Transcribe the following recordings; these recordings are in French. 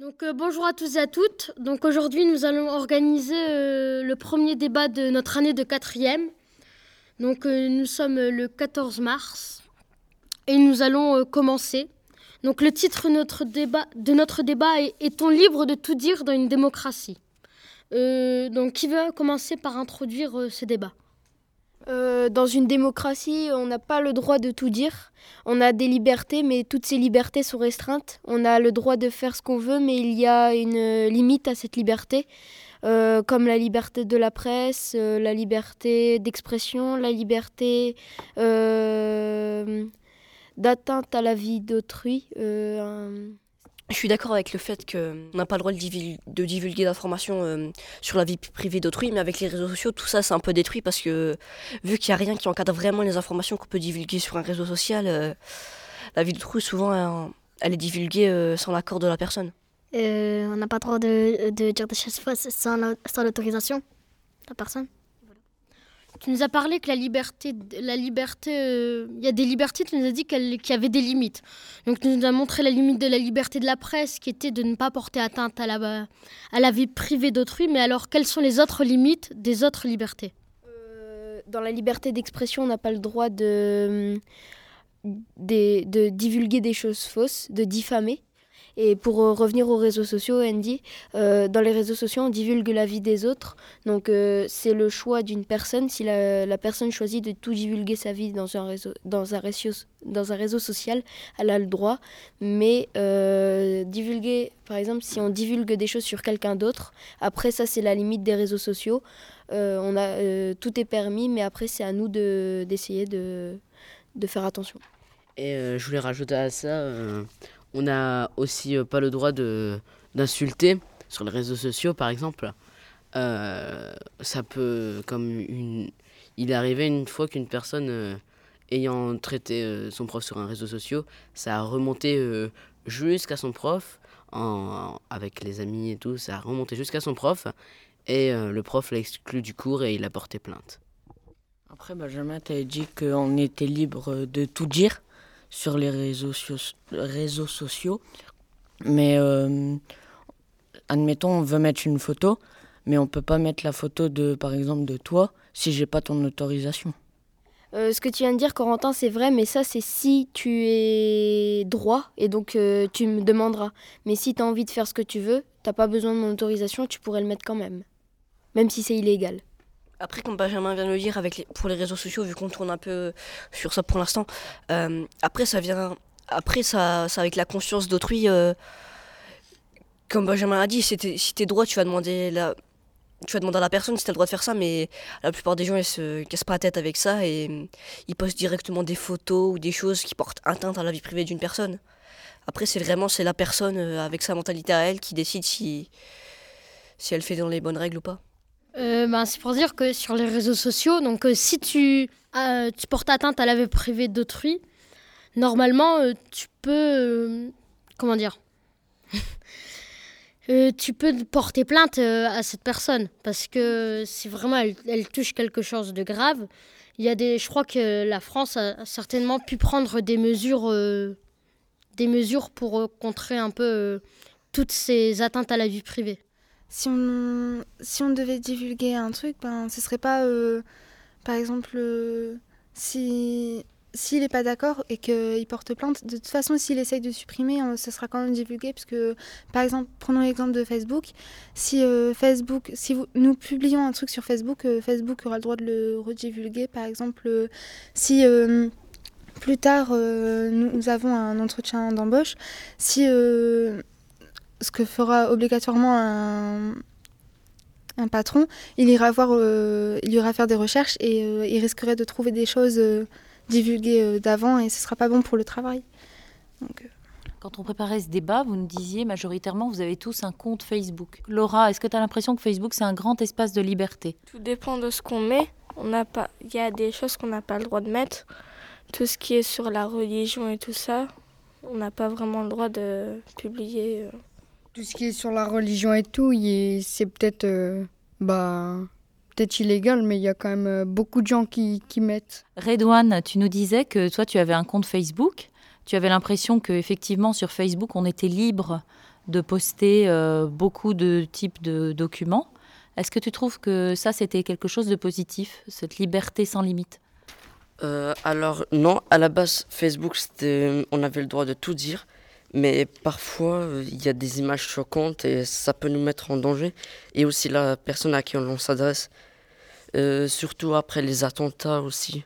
Donc euh, bonjour à tous et à toutes. Donc aujourd'hui nous allons organiser euh, le premier débat de notre année de quatrième. Donc euh, nous sommes le 14 mars et nous allons commencer. Donc le titre de notre débat, est Est-on libre de tout dire dans une démocratie? Donc qui veut commencer par introduire ce débat? Euh, dans une démocratie, on n'a pas le droit de tout dire. On a des libertés, mais toutes ces libertés sont restreintes. On a le droit de faire ce qu'on veut, mais il y a une limite à cette liberté, euh, comme la liberté de la presse, euh, la liberté d'expression, la liberté d'atteinte à la vie d'autrui. Je suis d'accord avec le fait qu'on n'a pas le droit de, divulguer d'informations euh, sur la vie privée d'autrui, mais avec les réseaux sociaux, tout ça c'est un peu détruit parce que vu qu'il n'y a rien qui encadre vraiment les informations qu'on peut divulguer sur un réseau social, euh, la vie d'autrui souvent elle, est divulguée euh, sans l'accord de la personne. on n'a pas le droit de, dire des choses sans l'autorisation de la personne. Tu nous as parlé que la liberté, la liberté, euh, il y a des libertés. Tu nous as dit qu'il y avait des limites. Donc tu nous as montré la limite de la liberté de la presse, qui était de ne pas porter atteinte à la, à la vie privée d'autrui. Mais alors, quelles sont les autres limites des autres libertés? Euh, Dans la liberté d'expression, on n'a pas le droit de, de, de divulguer des choses fausses, de diffamer. Et pour euh, revenir aux réseaux sociaux, Andy, euh, dans les réseaux sociaux, on divulgue la vie des autres. Donc euh, c'est le choix d'une personne. Si la, personne choisit de tout divulguer sa vie dans un réseau, dans un réseau, social, elle a le droit. Mais divulguer, par exemple, si on divulgue des choses sur quelqu'un d'autre, après ça c'est la limite des réseaux sociaux. on a, tout est permis, mais après c'est à nous d'essayer de, de, faire attention. Et je voulais rajouter à ça, on n'a aussi euh, pas le droit de d'insulter sur les réseaux sociaux, par exemple. Euh, ça peut, comme une, il est arrivé une fois qu'une personne euh, ayant traité son prof sur un réseau social, ça a remonté jusqu'à son prof, en, avec les amis et tout, ça a remonté jusqu'à son prof, et le prof l'a exclu du cours et il a porté plainte. Après, Benjamin, tu dit qu'on était libre de tout dire sur les réseaux, réseaux sociaux. Mais euh, admettons, on veut mettre une photo, mais on peut pas mettre la photo de, par exemple, de toi si j'ai pas ton autorisation. Euh, ce que tu viens de dire, Corentin, c'est vrai, mais ça, c'est si tu es droit et donc euh, tu me demanderas. Mais si tu as envie de faire ce que tu veux, t'as pas besoin de mon autorisation, tu pourrais le mettre quand même, même si c'est illégal. Après, comme Benjamin vient de le dire, avec pour les réseaux sociaux, vu qu'on tourne un peu sur ça pour l'instant, euh, après, ça vient. Après, ça, ça avec la conscience d'autrui. Euh, comme Benjamin a dit, si t'es droit, tu vas demander la, tu vas demander à la personne si t'as le droit de faire ça, mais la plupart des gens ils se cassent pas la tête avec ça et euh, ils postent directement des photos ou des choses qui portent atteinte à la vie privée d'une personne. Après, c'est vraiment c'est la personne avec sa mentalité à elle qui décide si si elle fait dans les bonnes règles ou pas. Euh, ben, c'est pour dire que sur les réseaux sociaux, donc euh, si tu, euh, tu portes atteinte à la vie privée d'autrui, normalement tu peux comment dire? Tu peux porter plainte à cette personne parce que si vraiment elle, touche quelque chose de grave, il y a des je crois que la France a certainement pu prendre des mesures des mesures pour contrer un peu toutes ces atteintes à la vie privée si on, si on devait divulguer un truc, ben, ce serait pas, euh, par exemple, euh, si s'il n'est pas d'accord et qu'il porte plainte, de toute façon, s'il essaye de supprimer, euh, ce sera quand même divulgué. Parce que, par exemple, prenons l'exemple de Facebook. Si Facebook, si nous publions un truc sur Facebook, Facebook aura le droit de le redivulguer. Par exemple, si plus tard nous, avons un entretien d'embauche, si ce que fera obligatoirement un, un patron, il ira, voir, euh, il ira faire des recherches et euh, il risquerait de trouver des choses euh, divulguées d'avant et ce ne sera pas bon pour le travail. Quand on préparait ce débat, vous nous disiez majoritairement vous avez tous un compte Facebook. Laura, est-ce que tu as l'impression que Facebook c'est un grand espace de liberté? Tout dépend de ce qu'on met. On n'a pas, il y a des choses qu'on n'a pas le droit de mettre. Tout ce qui est sur la religion et tout ça, on n'a pas vraiment le droit de publier tout ce qui est sur la religion et tout, c'est peut-être euh, bah, peut-être illégal, mais il y a quand même euh, beaucoup de gens qui, qui mettent. Redouane, tu nous disais que toi, tu avais un compte Facebook. Tu avais l'impression qu'effectivement, sur Facebook, on était libre de poster euh, beaucoup de types de documents. Est-ce que tu trouves que ça, c'était quelque chose de positif, cette liberté sans limite? Euh, alors non, à la base Facebook, on avait le droit de tout dire, mais parfois il y a des images choquantes et ça peut nous mettre en danger. Et aussi la personne à qui on s'adresse, Euh, surtout après les attentats aussi.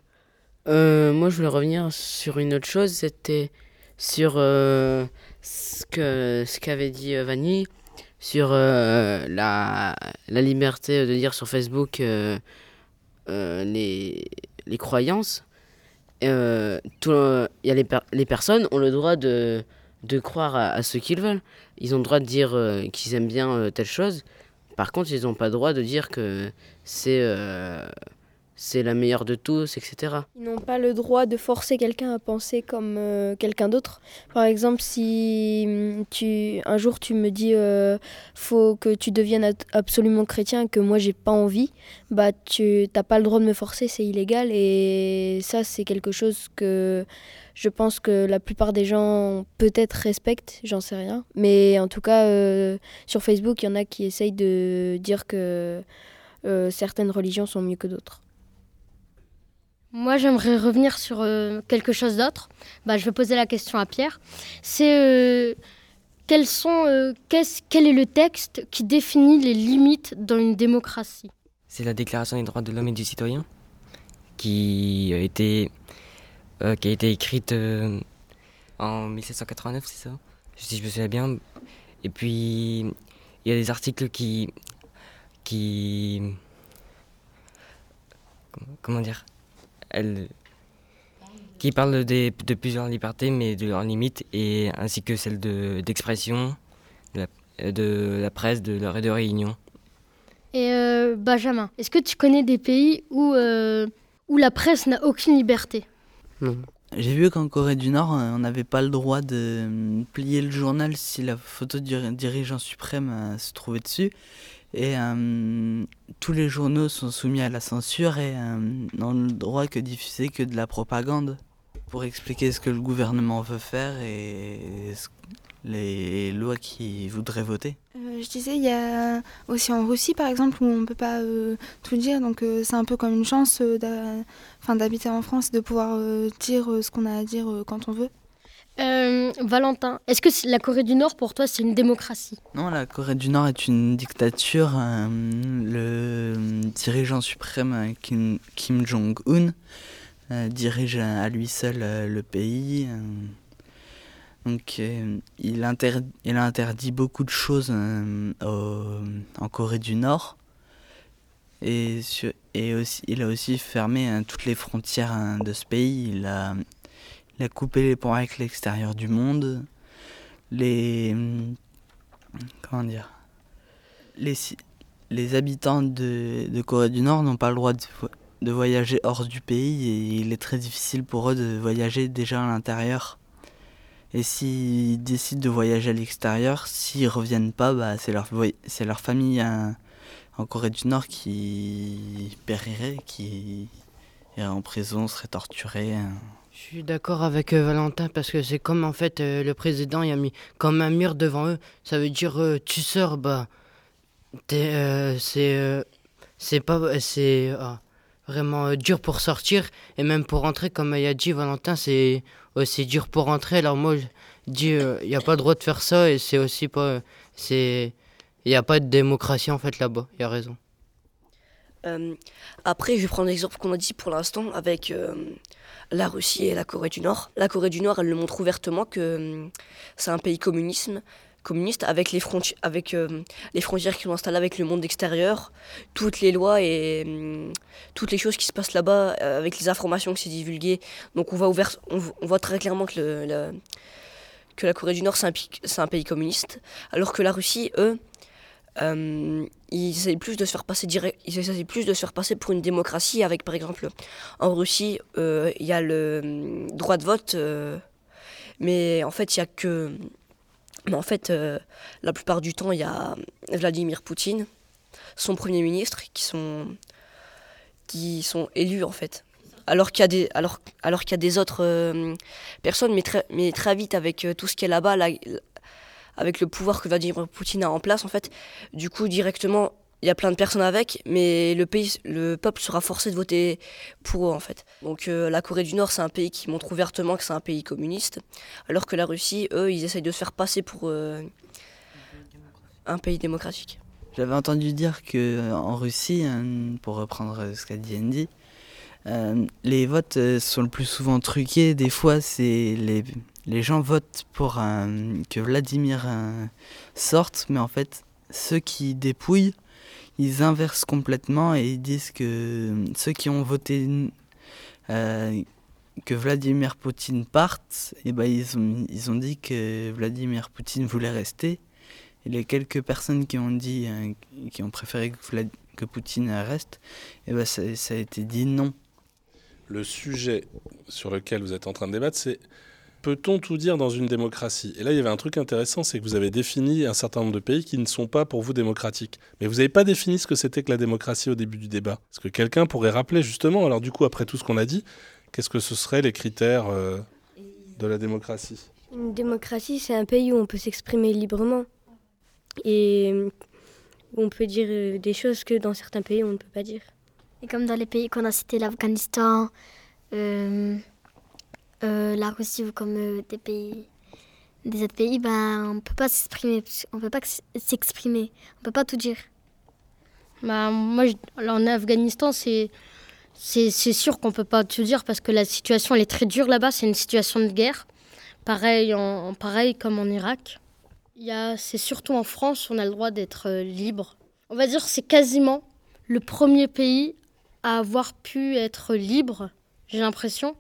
Euh, moi, je voulais revenir sur une autre chose, c'était sur euh, ce que ce qu'avait dit Vanny sur la, la liberté de dire sur Facebook les, les croyances. Euh, y a les, les personnes ont le droit de, de croire à, ce qu'ils veulent. Ils ont le droit de dire euh, qu'ils aiment bien euh, telle chose. Par contre, ils n'ont pas le droit de dire que c'est euh, la meilleure de tous, etc. Ils n'ont pas le droit de forcer quelqu'un à penser comme quelqu'un d'autre. Par exemple, si hum, tu, un jour tu me dis faut que tu deviennes absolument chrétien que moi j'ai pas envie, bah tu n'as pas le droit de me forcer, c'est illégal et ça c'est quelque chose que je pense que la plupart des gens peut-être respectent, j'en sais rien. Mais en tout cas, euh, sur Facebook, il y en a qui essayent de dire que euh, certaines religions sont mieux que d'autres. Moi, j'aimerais revenir sur euh, quelque chose d'autre. Bah, je vais poser la question à Pierre. C'est euh, quels sont, euh, qu'est-ce- quel est le texte qui définit les limites dans une démocratie? C'est la Déclaration des droits de l'homme et du citoyen qui a été, euh, qui a été écrite euh, en 1789, c'est ça? Si je me souviens bien. Et puis, il y a des articles qui. qui. comment- dire? Qui parlent de plusieurs libertés, mais de leurs limites, et ainsi que celles de- d'expression, de, la, de la presse, de et de réunion. Et euh, Benjamin, est-ce que tu connais des pays où, euh, où la presse n'a aucune liberté? J'ai vu qu'en Corée du Nord, on n'avait pas le droit de euh, plier le journal si la photo du dirigeant suprême euh, se trouvait dessus. Et euh, tous les journaux sont soumis à la censure et n'ont le droit que diffuser que de la propagande pour expliquer ce que le gouvernement veut faire et les lois qu'il voudrait voter. Euh, je disais, il y a aussi en Russie, par exemple, où on ne peut pas euh, tout dire. Donc, euh, c'est un peu comme une chance euh, d'habiter en France et de pouvoir euh, dire euh, ce qu'on a à dire euh, quand on veut. Euh, Valentin, est-ce que la Corée du Nord, pour toi, c'est une démocratie? Non, la Corée du Nord est une dictature. euh, le dirigeant suprême Kim, Kim Jong-un euh, dirige à lui seul euh, le pays. Donc, euh, il, a interdit beaucoup de choses euh, en Corée du Nord. Et, il a aussi fermé euh, toutes les frontières euh, de ce pays. Il a, coupé les ponts avec l'extérieur du monde. Les. Comment dire Les, habitants de, Corée du Nord n'ont pas le droit de voyager hors du pays et il est très difficile pour eux de voyager déjà à l'intérieur. Et s'ils décident de voyager à l'extérieur, s'ils reviennent pas, bah, c'est leur, c'est leur famille hein, en Corée du Nord qui périrait, qui irait en prison, serait torturée. hein. Je suis d'accord avec euh, Valentin parce que c'est comme en fait euh, le président il a mis comme un mur devant eux. Ça veut dire euh, tu sors bah c'est c'est pas c'est euh, vraiment euh, dur pour sortir et même pour rentrer comme il a dit Valentin c'est aussi dur pour rentrer. Alors moi je dis il n'y a pas le droit de faire ça et c'est aussi pas euh, c'est il n'y a pas de démocratie en fait là-bas. Il y a raison. Euh, après, je vais prendre l'exemple qu'on a dit pour l'instant avec euh, la Russie et la Corée du Nord. La Corée du Nord, elle le montre ouvertement que euh, c'est un pays communisme, communiste avec les, fronti- avec, euh, les frontières qui sont installées avec le monde extérieur, toutes les lois et euh, toutes les choses qui se passent là-bas euh, avec les informations qui sont divulguées. Donc on voit, on, vo- on voit très clairement que, la, Corée du Nord, c'est un, pays communiste, alors que la Russie, eux, euh, ils essayent plus de se faire passer ils essayent plus de se faire passer pour une démocratie avec par exemple en Russie il y a le hum, droit de vote mais en fait il y a que mais en fait euh, la plupart du temps il y a Vladimir Poutine son premier ministre qui sont qui sont élus en fait. Alors qu'il y a des alors alors qu'il y a des autres euh, personnes mais très mais très vite avec euh, tout ce qui est là-bas avec le pouvoir que Vladimir Poutine a en place, en fait, du coup, directement, il y a plein de personnes avec, mais le pays, le peuple sera forcé de voter pour eux en fait. Donc euh, la Corée du Nord, c'est un pays qui montre ouvertement que c'est un pays communiste, alors que la Russie, eux, ils essayent de se faire passer pour euh, un pays démocratique. J'avais entendu dire que euh, en Russie, pour reprendre ce qu'a dit Andy, les votes sont le plus souvent truqués. Des fois, c'est les, les gens votent pour que Vladimir sorte, mais en fait, ceux qui dépouillent ils inversent complètement et ils disent que ceux qui ont voté euh, que Vladimir Poutine parte, eh ben ils, ont, ils ont dit que Vladimir Poutine voulait rester. Et les quelques personnes qui ont dit, euh, qui ont préféré que, Poutine reste, eh ben ça, ça a été dit non. Le sujet sur lequel vous êtes en train de débattre, c'est Peut-on tout dire dans une démocratie? Et là, il y avait un truc intéressant, c'est que vous avez défini un certain nombre de pays qui ne sont pas pour vous démocratiques. Mais vous n'avez pas défini ce que c'était que la démocratie au début du débat. Est-ce que quelqu'un pourrait rappeler justement, alors du coup, après tout ce qu'on a dit, qu'est-ce que ce seraient les critères euh, de la démocratie? Une démocratie, c'est un pays où on peut s'exprimer librement. Et où on peut dire euh, des choses que dans certains pays, on ne peut pas dire. Et comme dans les pays qu'on a cités, l'Afghanistan, euh, euh, la Russie ou comme euh, des pays, des autres pays, ben on peut pas s'exprimer, on peut pas s'exprimer, on peut pas tout dire. Bah, moi, en Afghanistan, c'est sûr qu'on peut pas tout dire parce que la situation elle est très dure là-bas. C'est une situation de guerre, pareil en, pareil comme en Irak. C'est surtout en France on a le droit d'être euh, libre. On va dire c'est quasiment le premier pays à avoir pu être libre. J'ai l'impression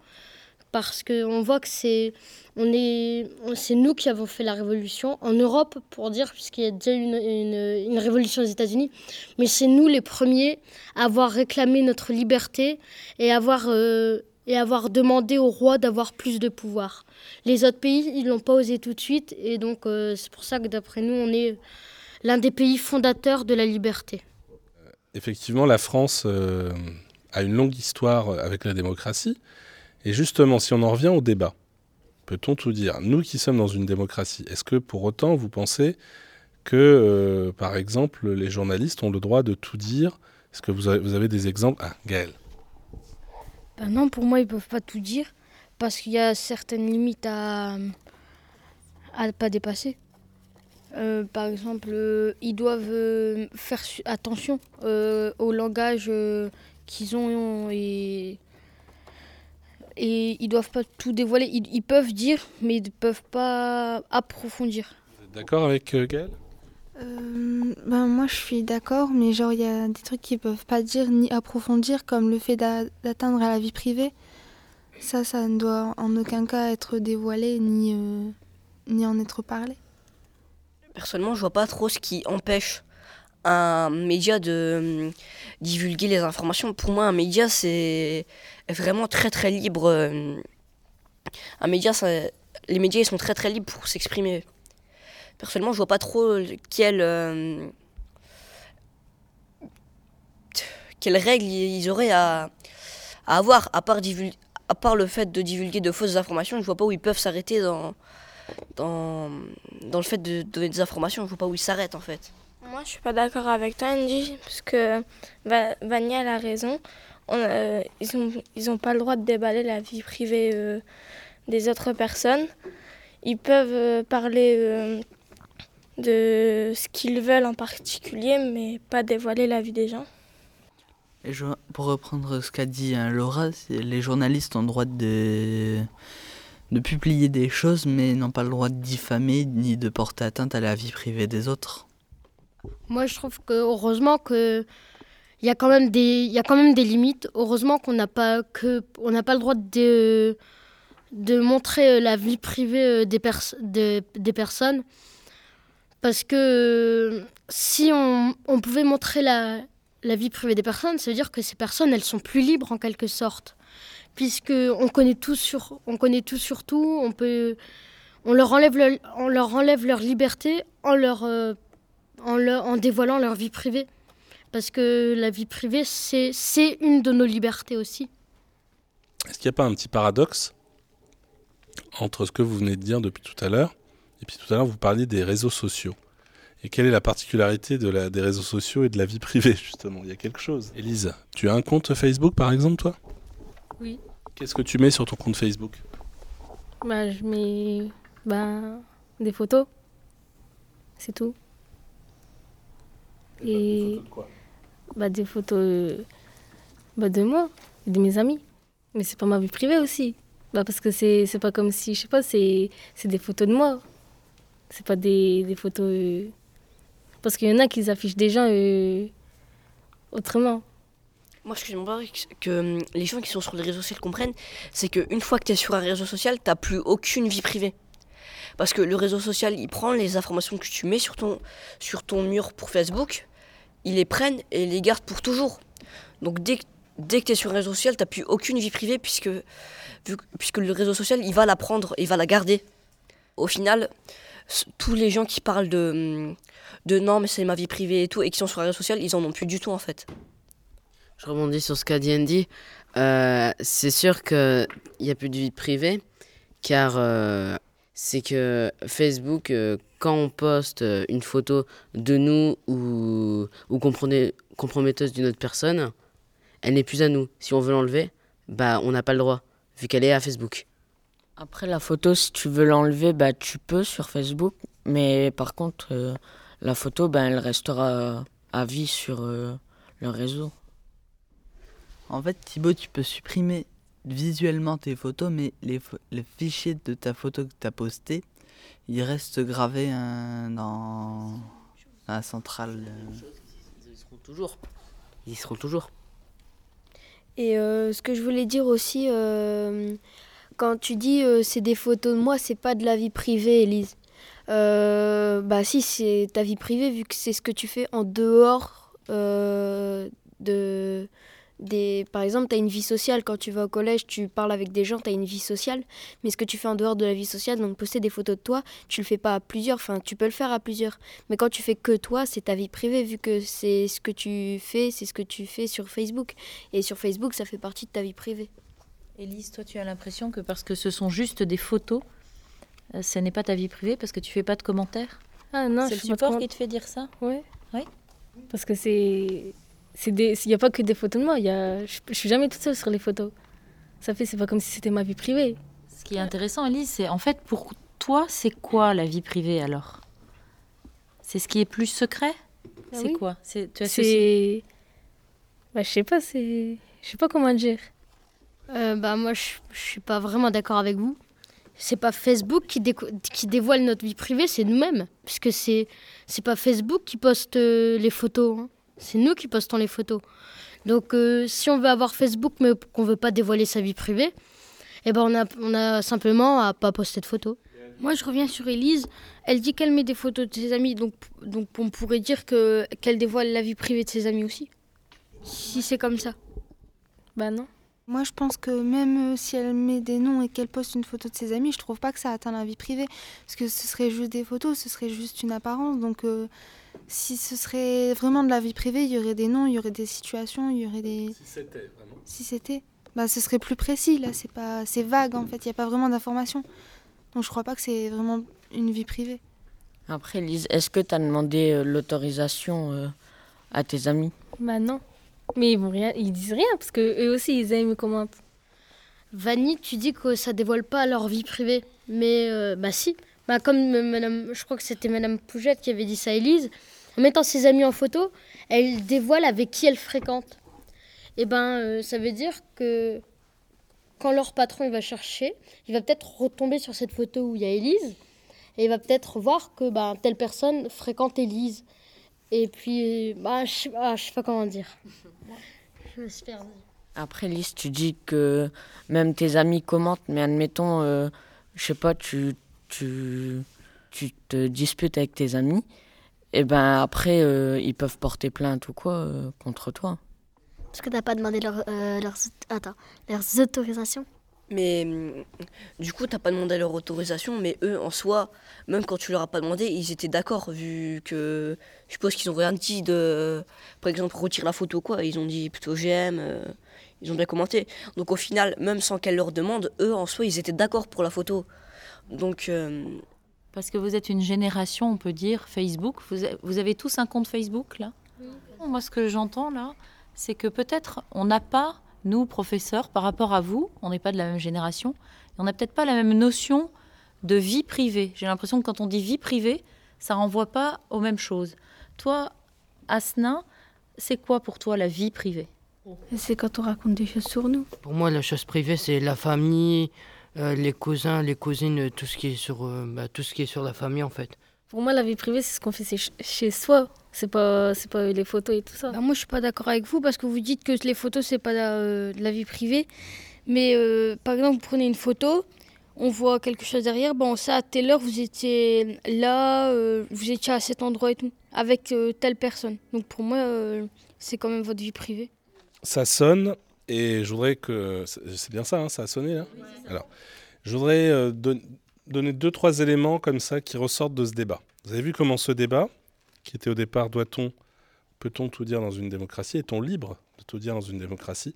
parce qu'on voit que c'est on est nous qui avons fait la révolution en Europe pour dire puisqu'il y a déjà une, une, révolution aux États-Unis mais c'est nous les premiers à avoir réclamé notre liberté et avoir euh, et avoir demandé au roi d'avoir plus de pouvoir. Les autres pays, ils l'ont pas osé tout de suite et donc euh, c'est pour ça que d'après nous, on est l'un des pays fondateurs de la liberté. Effectivement, la France euh, a une longue histoire avec la démocratie. Et justement, si on en revient au débat, peut-on tout dire? Nous qui sommes dans une démocratie, est-ce que pour autant vous pensez que, euh, par exemple, les journalistes ont le droit de tout dire? Est-ce que vous avez, vous avez, des exemples? Ah, Gaël. Ben non, pour moi, ils ne peuvent pas tout dire parce qu'il y a certaines limites à ne pas dépasser. Euh, par exemple, euh, ils doivent faire attention au langage qu'ils ont et et ils doivent pas tout dévoiler. Ils, peuvent dire, mais ils ne peuvent pas approfondir. Vous êtes d'accord avec euh, Gaël euh, ben moi je suis d'accord, mais genre il y a des trucs qu'ils peuvent pas dire ni approfondir, comme le fait d'atteindre à la vie privée. Ça, ça ne doit en aucun cas être dévoilé ni, euh, ni en être parlé. Personnellement, je vois pas trop ce qui empêche un média de hum, divulguer les informations. Pour moi, un média, c'est vraiment très très libre. Euh, un média, les médias, ils sont très très libres pour s'exprimer. Personnellement, je vois pas trop quelles euh, quelles règles ils auraient à, à avoir, à part, à part le fait de divulguer de fausses informations. Je vois pas où ils peuvent s'arrêter dans, dans, dans le fait de donner des informations. Je vois pas où ils s'arrêtent en fait. Moi, je suis pas d'accord avec toi, Andy, parce que Vania a raison. Euh, ils n'ont ils ont pas le droit de déballer la vie privée euh, des autres personnes. Ils peuvent euh, parler de ce qu'ils veulent en particulier, mais pas dévoiler la vie des gens. Et pour reprendre ce qu'a dit hein, Laura, les journalistes ont le droit de, de publier des choses, mais n'ont pas le droit de diffamer ni de porter atteinte à la vie privée des autres. Moi, je trouve que heureusement que il y a quand même des il y a quand même des limites. Heureusement qu'on n'a pas que on n'a pas le droit de de montrer euh, la vie privée euh, des, des personnes. Parce que euh, si on, on pouvait montrer la, la vie privée des personnes, ça veut dire que ces personnes elles sont plus libres en quelque sorte. Puisque on connaît tout sur on connaît tout sur tout, on peut on leur enlève on leur enlève leur liberté en leur en, dévoilant leur vie privée. Parce que la vie privée, c'est une de nos libertés aussi. Est-ce qu'il n'y a pas un petit paradoxe entre ce que vous venez de dire depuis tout à l'heure Et puis tout à l'heure, vous parliez des réseaux sociaux? Et quelle est la particularité de la, des réseaux sociaux et de la vie privée, justement? Il y a quelque chose. Élise, tu as un compte Facebook, par exemple, toi? Oui. Qu'est-ce que tu mets sur ton compte Facebook? Bah, je mets bah, des photos. C'est tout. Et. de quoi Bah, des photos euh, bah, de moi et de mes amis. Mais c'est pas ma vie privée aussi. Bah, parce que c'est c'est pas comme si, je sais pas, c'est c'est des photos de moi. C'est pas des, des photos. euh, Parce qu'il y en a qui affichent des gens euh, autrement. Moi, ce que j'aimerais que, que les gens qui sont sur les réseaux sociaux comprennent, c'est qu'une fois que tu es sur un réseau social, tu plus aucune vie privée. Parce que le réseau social, il prend les informations que tu mets sur ton, sur ton mur pour Facebook, ils les prennent et les gardent pour toujours. Donc dès, dès que tu es sur un réseau social, tu plus aucune vie privée puisque, puisque le réseau social, il va la prendre, il va la garder. Au final, tous les gens qui parlent de, de non, mais c'est ma vie privée et tout, et qui sont sur un réseau social, ils en ont plus du tout en fait. Je rebondis sur ce qu'a dit Andy. Euh, c'est sûr qu'il n'y a plus de vie privée, car euh, c'est que Facebook, euh, quand on poste euh, une photo de nous ou, ou compromet- comprometteuse d'une autre personne, elle n'est plus à nous. Si on veut l'enlever, bah, on n'a pas le droit, vu qu'elle est à Facebook. Après la photo, si tu veux l'enlever, bah, tu peux sur Facebook. Mais par contre, euh, la photo, bah, elle restera à vie sur euh, le réseau. En fait, Thibaut, tu peux supprimer visuellement tes photos, mais les, les fichiers de ta photo que tu as posté, ils restent gravés hein, dans, dans la centrale. euh. Ils y seront toujours. Ils y seront toujours. Et euh, ce que je voulais dire aussi, euh, quand tu dis euh, c'est des photos de moi, c'est pas de la vie privée, Elise. Euh, bah si, c'est ta vie privée vu que c'est ce que tu fais en dehors euh, de des. Par exemple, tu as une vie sociale quand tu vas au collège, tu parles avec des gens, tu as une vie sociale. Mais ce que tu fais en dehors de la vie sociale, donc poster des photos de toi, tu le fais pas à plusieurs. Enfin, tu peux le faire à plusieurs. Mais quand tu fais que toi, c'est ta vie privée vu que c'est ce que tu fais, c'est ce que tu fais sur Facebook. Et sur Facebook, ça fait partie de ta vie privée. Élise, toi, tu as l'impression que parce que ce sont juste des photos, euh, ce n'est pas ta vie privée parce que tu fais pas de commentaires? Ah non, C'est le support qui te fait dire ça? Ouais. Oui. Parce que c'est. Il n'y a pas que des photos de moi. Y a... Je, je suis jamais toute seule sur les photos. Ça fait, c'est pas comme si c'était ma vie privée. Ce qui est intéressant, Elise, c'est en fait pour toi, c'est quoi la vie privée alors? C'est ce qui est plus secret? Ah C'est oui. quoi? C'est tu associes- C'est. Bah, je sais pas, c'est. Je sais pas comment dire. Euh, bah, moi, je je suis pas vraiment d'accord avec vous. C'est pas Facebook qui, déco- qui dévoile notre vie privée, c'est nous-mêmes. Puisque c'est c'est pas Facebook qui poste euh, les photos, hein. C'est nous qui postons les photos. Donc, euh, si on veut avoir Facebook mais qu'on veut pas dévoiler sa vie privée, eh ben on a, on a simplement à pas poster de photos. Moi, je reviens sur Elise. Elle dit qu'elle met des photos de ses amis, donc, donc on pourrait dire que qu'elle dévoile la vie privée de ses amis aussi. Si c'est comme ça. Bah non. Moi, je pense que même euh, si elle met des noms et qu'elle poste une photo de ses amis, je trouve pas que ça atteint la vie privée. Parce que ce serait juste des photos, ce serait juste une apparence. Donc, euh, si ce serait vraiment de la vie privée, il y aurait des noms, il y aurait des situations, il y aurait des. Si c'était vraiment. Si c'était. Bah, ce serait plus précis. Là, c'est pas, c'est vague en fait. Il n'y a pas vraiment d'informations. Donc, je crois pas que c'est vraiment une vie privée. Après, Lise, est-ce que tu as demandé euh, l'autorisation euh, à tes amis? Bah non. Mais ils rien, ils disent rien parce que eux aussi ils aiment et commentent. Vanny, tu dis que ça dévoile pas leur vie privée. Mais euh, bah si. Bah, comme madame, je crois que c'était Madame Pougette qui avait dit ça à Élise. En mettant ses amis en photo, elle dévoile avec qui elle fréquente. Et ben euh, ça veut dire que quand leur patron il va chercher, il va peut-être retomber sur cette photo où il y a Élise. Et il va peut-être voir que bah, telle personne fréquente Élise. Et puis, bah, je sais ah, je sais pas comment dire. Je me suis perdue. Après, Lise, tu dis que même tes amis commentent, mais admettons, euh, je sais pas, tu, tu, tu te disputes avec tes amis, et ben après, euh, ils peuvent porter plainte ou quoi euh, contre toi. Parce que t'as pas demandé leur, euh, leurs, attends, leurs autorisations. Mais hum, du coup, t'as pas demandé leur autorisation, mais eux, en soi, même quand tu leur as pas demandé, ils étaient d'accord, vu que je suppose qu'ils ont rien dit de, par exemple, retire la photo quoi. Ils ont dit plutôt j'aime, euh, ils ont bien commenté. Donc au final, même sans qu'elle leur demande, eux, en soi, ils étaient d'accord pour la photo. Donc, euh, Parce que vous êtes une génération, on peut dire, Facebook. Vous, avez tous un compte Facebook, là? Moi, ce que j'entends, là, c'est que peut-être on n'a pas, nous, professeurs, par rapport à vous, on n'est pas de la même génération, on n'a peut-être pas la même notion de vie privée. J'ai l'impression que quand on dit vie privée, ça renvoie pas aux mêmes choses. Toi, Asna, c'est quoi pour toi la vie privée? C'est quand on raconte des choses sur nous. Pour moi, la chose privée, c'est la famille, euh, les cousins, les cousines, tout ce qui est sur, euh, bah, tout ce qui est sur la famille en fait. Pour moi, la vie privée, c'est ce qu'on fait chez soi. C'est pas, c'est pas les photos et tout ça. Bah, moi, je suis pas d'accord avec vous parce que vous dites que les photos, c'est pas la, euh, de la vie privée. Mais par exemple, vous prenez une photo, on voit quelque chose derrière, bon, ça, à telle heure, vous étiez là, vous étiez à cet endroit et tout, avec telle personne. Donc pour moi, c'est quand même votre vie privée. Ça sonne et je voudrais que. C'est bien ça, hein, ça a sonné là Alors, je voudrais euh, donner deux, trois éléments comme ça qui ressortent de ce débat. Vous avez vu comment ce débat, qui était au départ doit-on, peut-on tout dire dans une démocratie, est-on libre de tout dire dans une démocratie?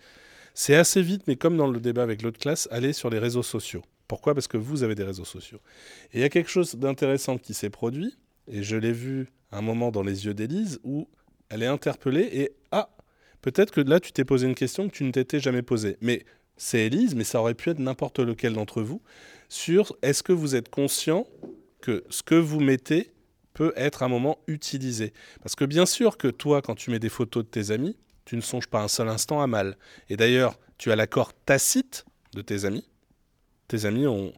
C'est assez vite, mais comme dans le débat avec l'autre classe, aller sur les réseaux sociaux. Pourquoi? Parce que vous avez des réseaux sociaux. Et il y a quelque chose d'intéressant qui s'est produit, et je l'ai vu un moment dans les yeux d'Élise, où elle est interpellée et ah, Peut-être que là, tu t'es posé une question que tu ne t'étais jamais posée. Mais c'est Élise, mais ça aurait pu être n'importe lequel d'entre vous, sur est-ce que vous êtes conscient que ce que vous mettez peut être un moment utilisé. Parce que bien sûr que toi, quand tu mets des photos de tes amis, tu ne songes pas un seul instant à mal. Et d'ailleurs, tu as l'accord tacite de tes amis. Tes amis, ont...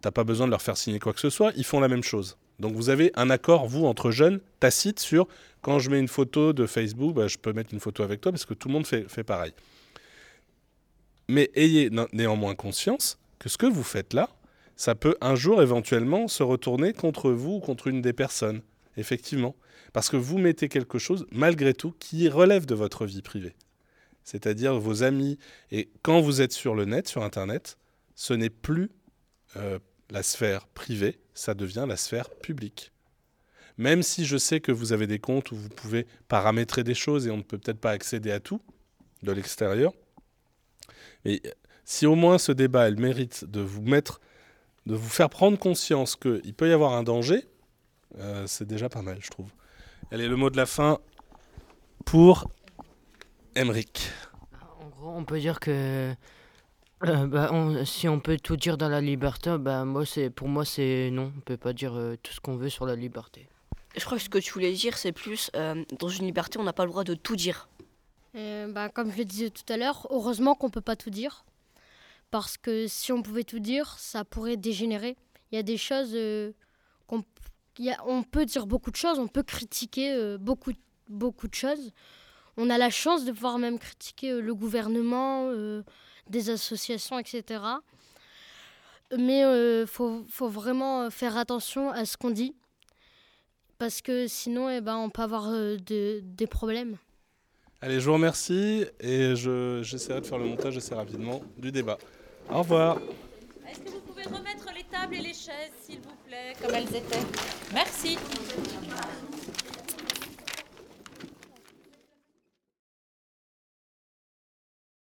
t'as pas besoin de leur faire signer quoi que ce soit, ils font la même chose. Donc vous avez un accord, vous, entre jeunes, tacite sur quand je mets une photo de Facebook, bah, je peux mettre une photo avec toi parce que tout le monde fait, fait pareil. Mais ayez néanmoins conscience que ce que vous faites là, ça peut un jour éventuellement se retourner contre vous ou contre une des personnes, effectivement. Parce que vous mettez quelque chose, malgré tout, qui relève de votre vie privée. C'est-à-dire vos amis. Et quand vous êtes sur le net, sur Internet, ce n'est plus euh, la sphère privée, ça devient la sphère publique. Même si je sais que vous avez des comptes où vous pouvez paramétrer des choses et on ne peut peut-être pas accéder à tout de l'extérieur, mais si au moins ce débat elle mérite de vous mettre, de vous faire prendre conscience qu'il peut y avoir un danger, euh, c'est déjà pas mal, je trouve. Allez, le mot de la fin pour Emric. En gros, on peut dire que euh, bah, si on peut tout dire dans la liberté, bah, moi, c'est, pour moi, c'est non. On peut pas dire euh, tout ce qu'on veut sur la liberté. Je crois que ce que tu voulais dire, c'est plus euh, dans une liberté, on n'a pas le droit de tout dire. Bah, comme je le disais tout à l'heure, heureusement qu'on peut pas tout dire. Parce que si on pouvait tout dire, ça pourrait dégénérer. Il y a des choses qu'on on peut dire beaucoup de choses, on peut critiquer beaucoup, beaucoup de choses. On a la chance de pouvoir même critiquer le gouvernement des associations, etc. Mais il euh, faut, vraiment faire attention à ce qu'on dit, parce que sinon, eh ben, on peut avoir euh, de, des problèmes. Allez, je vous remercie et j'essaierai de faire le montage assez rapidement du débat. Au revoir. Est-ce que vous pouvez remettre les tables et les chaises, s'il vous plaît, comme elles étaient? Merci.